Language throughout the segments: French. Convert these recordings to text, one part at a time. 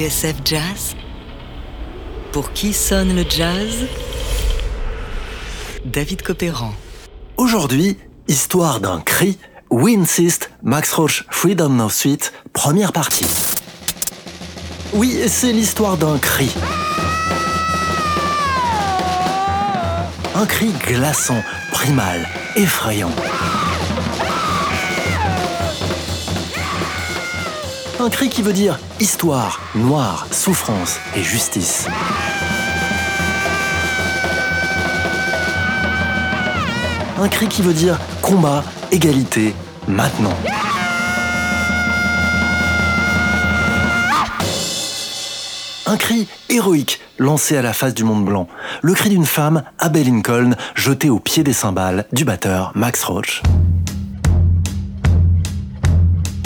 TSF Jazz Pour qui sonne le jazz? David Copéran. Aujourd'hui, histoire d'un cri, We Insist, Max Roach, Freedom No Suite, première partie. Oui, c'est l'histoire d'un cri. Un cri glaçant, primal, effrayant. Un cri qui veut dire histoire, noir, souffrance et justice. Un cri qui veut dire combat, égalité, maintenant. Un cri héroïque lancé à la face du monde blanc. Le cri d'une femme, Abel Lincoln, jetée au pied des cymbales du batteur Max Roach.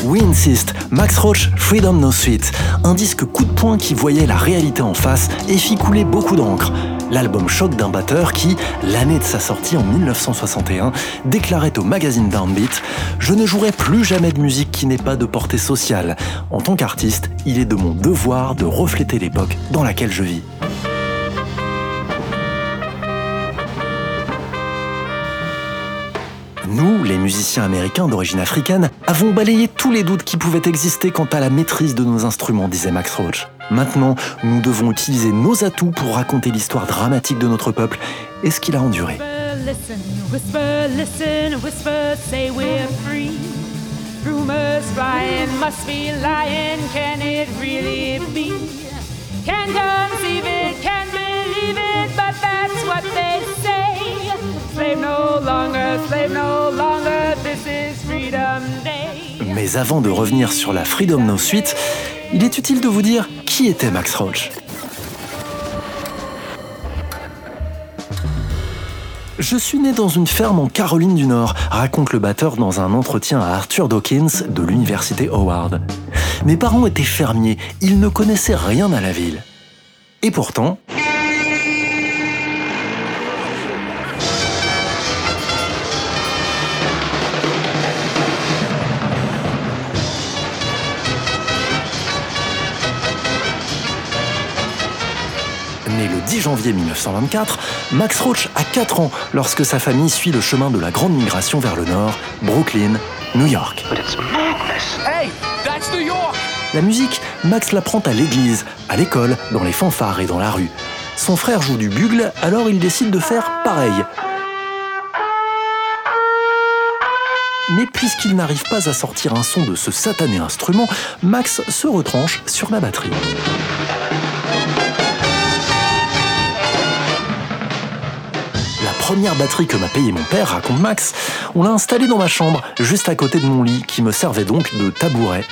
We Insist, Max Roach, Freedom No Suite, un disque coup de poing qui voyait la réalité en face et fit couler beaucoup d'encre. L'album choc d'un batteur qui, l'année de sa sortie en 1961, déclarait au magazine Downbeat Je ne jouerai plus jamais de musique qui n'ait pas de portée sociale. En tant qu'artiste, il est de mon devoir de refléter l'époque dans laquelle je vis. Nous, les musiciens américains d'origine africaine, avons balayé tous les doutes qui pouvaient exister quant à la maîtrise de nos instruments, disait Max Roach. Maintenant, nous devons utiliser nos atouts pour raconter l'histoire dramatique de notre peuple et ce qu'il a enduré. Mais avant de revenir sur la Freedom No Suite, il est utile de vous dire qui était Max Roach. Je suis né dans une ferme en Caroline du Nord, raconte le batteur dans un entretien à Arthur Dawkins de l'université Howard. Mes parents étaient fermiers, ils ne connaissaient rien à la ville. Et pourtant, 10 janvier 1924, Max Roach a 4 ans lorsque sa famille suit le chemin de la grande migration vers le nord, Brooklyn, New York. La musique, Max l'apprend à l'église, à l'école, dans les fanfares et dans la rue. Son frère joue du bugle, alors il décide de faire pareil. Mais puisqu'il n'arrive pas à sortir un son de ce satané instrument, Max se retranche sur la batterie. Première batterie que m'a payée mon père, raconte Max, on l'a installée dans ma chambre, juste à côté de mon lit, qui me servait donc de tabouret.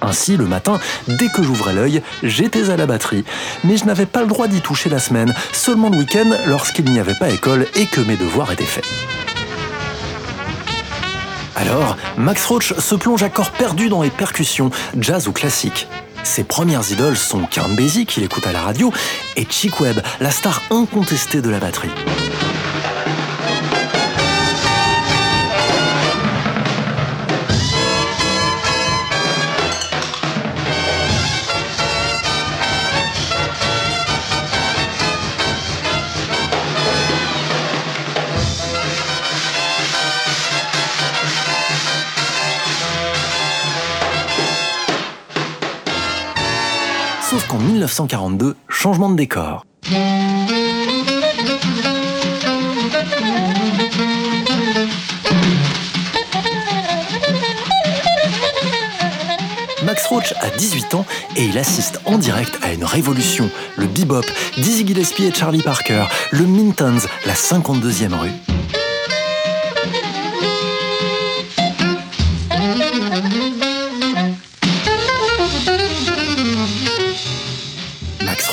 Ainsi, le matin, dès que j'ouvrais l'œil, j'étais à la batterie. Mais je n'avais pas le droit d'y toucher la semaine, seulement le week-end lorsqu'il n'y avait pas école et que mes devoirs étaient faits. Alors, Max Roach se plonge à corps perdu dans les percussions, jazz ou classique. Ses premières idoles sont Count Basie, qu'il écoute à la radio, et Chick Webb, la star incontestée de la batterie. Sauf qu'en 1942, changement de décor. Max Roach a 18 ans et il assiste en direct à une révolution, le bebop, Dizzy Gillespie et Charlie Parker, le Mintons, la 52e rue.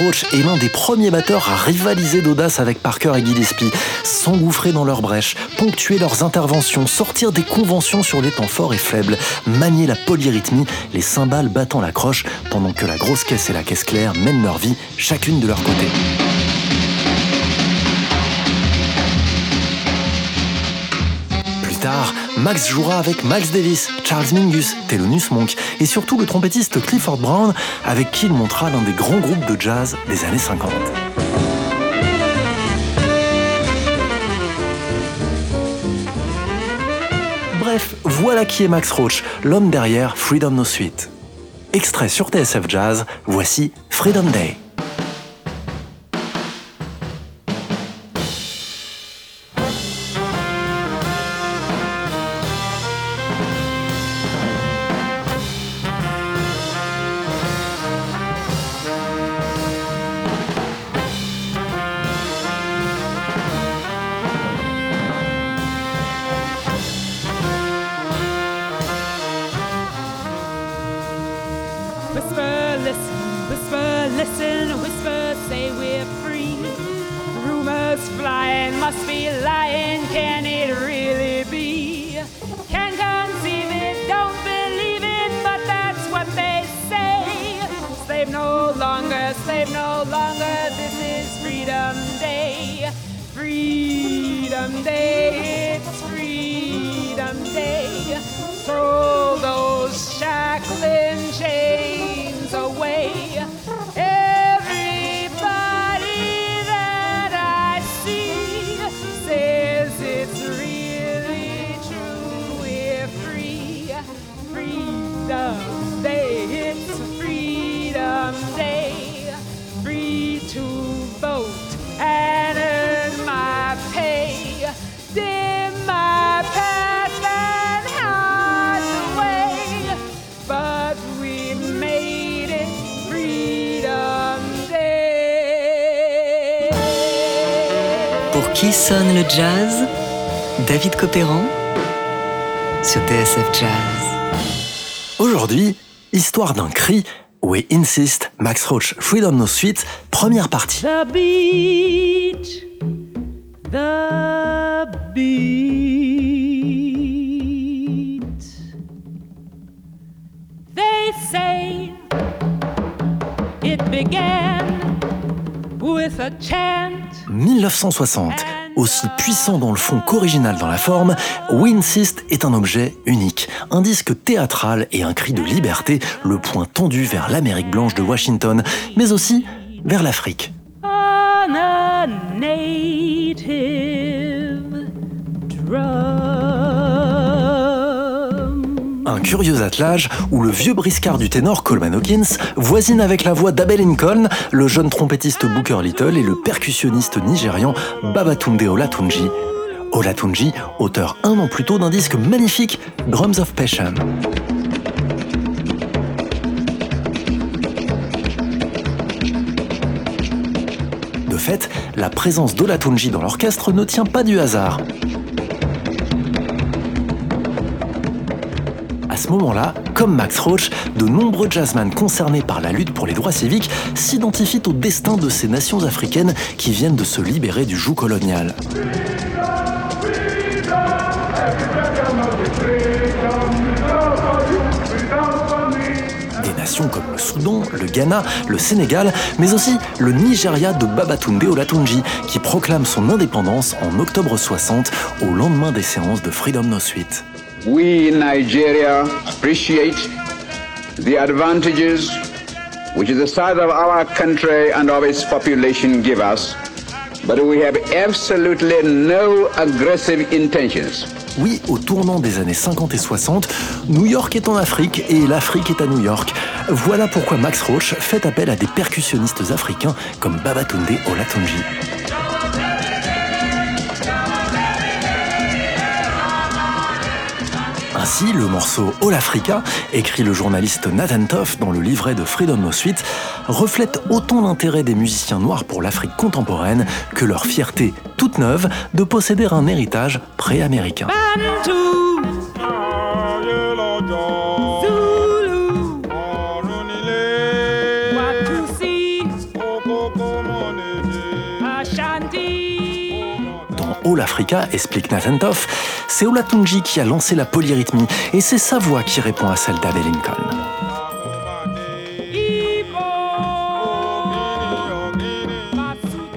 Roach est l'un des premiers batteurs à rivaliser d'audace avec Parker et Gillespie, s'engouffrer dans leurs brèches, ponctuer leurs interventions, sortir des conventions sur les temps forts et faibles, manier la polyrythmie, les cymbales battant la croche, pendant que la grosse caisse et la caisse claire mènent leur vie, chacune de leur côté. Max jouera avec Miles Davis, Charles Mingus, Thelonious Monk et surtout le trompettiste Clifford Brown avec qui il montra l'un des grands groupes de jazz des années 50. Bref, voilà qui est Max Roach, l'homme derrière Freedom No Suite. Extrait sur TSF Jazz, voici Freedom Day. Lying, can it really be? Can't conceive it, don't believe it, but that's what they say. Slave no longer, slave no longer, this is Freedom Day. Freedom Day, it's Freedom Day. Throw those shackling Pour qui sonne le jazz David Copéran sur TSF Jazz. Aujourd'hui, histoire d'un cri, We Insist, Max Roach, Freedom No Suite, première partie. The beat, 1960. Aussi puissant dans le fond qu'original dans la forme, We Insist est un objet unique, un disque théâtral et un cri de liberté, le point tendu vers l'Amérique blanche de Washington, mais aussi vers l'Afrique. Un curieux attelage où le vieux briscard du ténor Coleman Hawkins voisine avec la voix d'Abel Lincoln, le jeune trompettiste Booker Little et le percussionniste nigérian Babatunde Olatunji. Olatunji, auteur un an plus tôt d'un disque magnifique, Drums of Passion. De fait, la présence d'Olatunji dans l'orchestre ne tient pas du hasard. Ce moment-là, comme Max Roach, de nombreux jazzmen concernés par la lutte pour les droits civiques s'identifient au destin de ces nations africaines qui viennent de se libérer du joug colonial. Des nations comme le Soudan, le Ghana, le Sénégal, mais aussi le Nigeria de Babatunde Olatunji, qui proclame son indépendance en octobre 60 au lendemain des séances de Freedom No Suite. We in Nigeria appreciate the advantages which the size of our country and of its population give us, but we have absolutely no aggressive intentions. Oui, au tournant des années 50 et 60, New York est en Afrique et l'Afrique est à New York. Voilà pourquoi Max Roach fait appel à des percussionnistes africains comme Babatunde Olatunji. Ainsi, le morceau All Africa, écrit le journaliste Nathan Toff dans le livret de Freedom No Suite, reflète autant l'intérêt des musiciens noirs pour l'Afrique contemporaine que leur fierté toute neuve de posséder un héritage pré-américain. Africa, explique Nathan c'est Olatunji qui a lancé la polyrythmie et c'est sa voix qui répond à celle d'Abe Lincoln.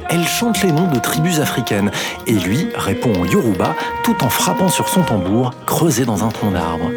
Elle chante les noms de tribus africaines et lui répond en yoruba tout en frappant sur son tambour creusé dans un tronc d'arbre.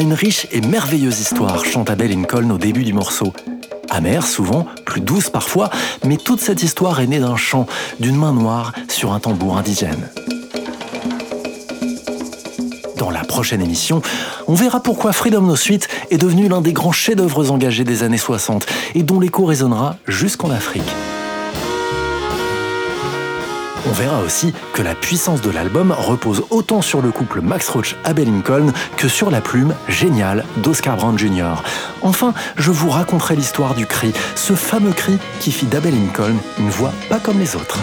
Une riche et merveilleuse histoire, chante Abel Lincoln au début du morceau. Amère souvent, plus douce parfois, mais toute cette histoire est née d'un chant, d'une main noire sur un tambour indigène. Dans la prochaine émission, on verra pourquoi Freedom No Suite est devenu l'un des grands chefs-d'œuvre engagés des années 60 et dont l'écho résonnera jusqu'en Afrique. On verra aussi que la puissance de l'album repose autant sur le couple Max Roach Abel Lincoln que sur la plume géniale d'Oscar Brown Jr. Enfin, je vous raconterai l'histoire du cri, ce fameux cri qui fit d'Abel Lincoln une voix pas comme les autres.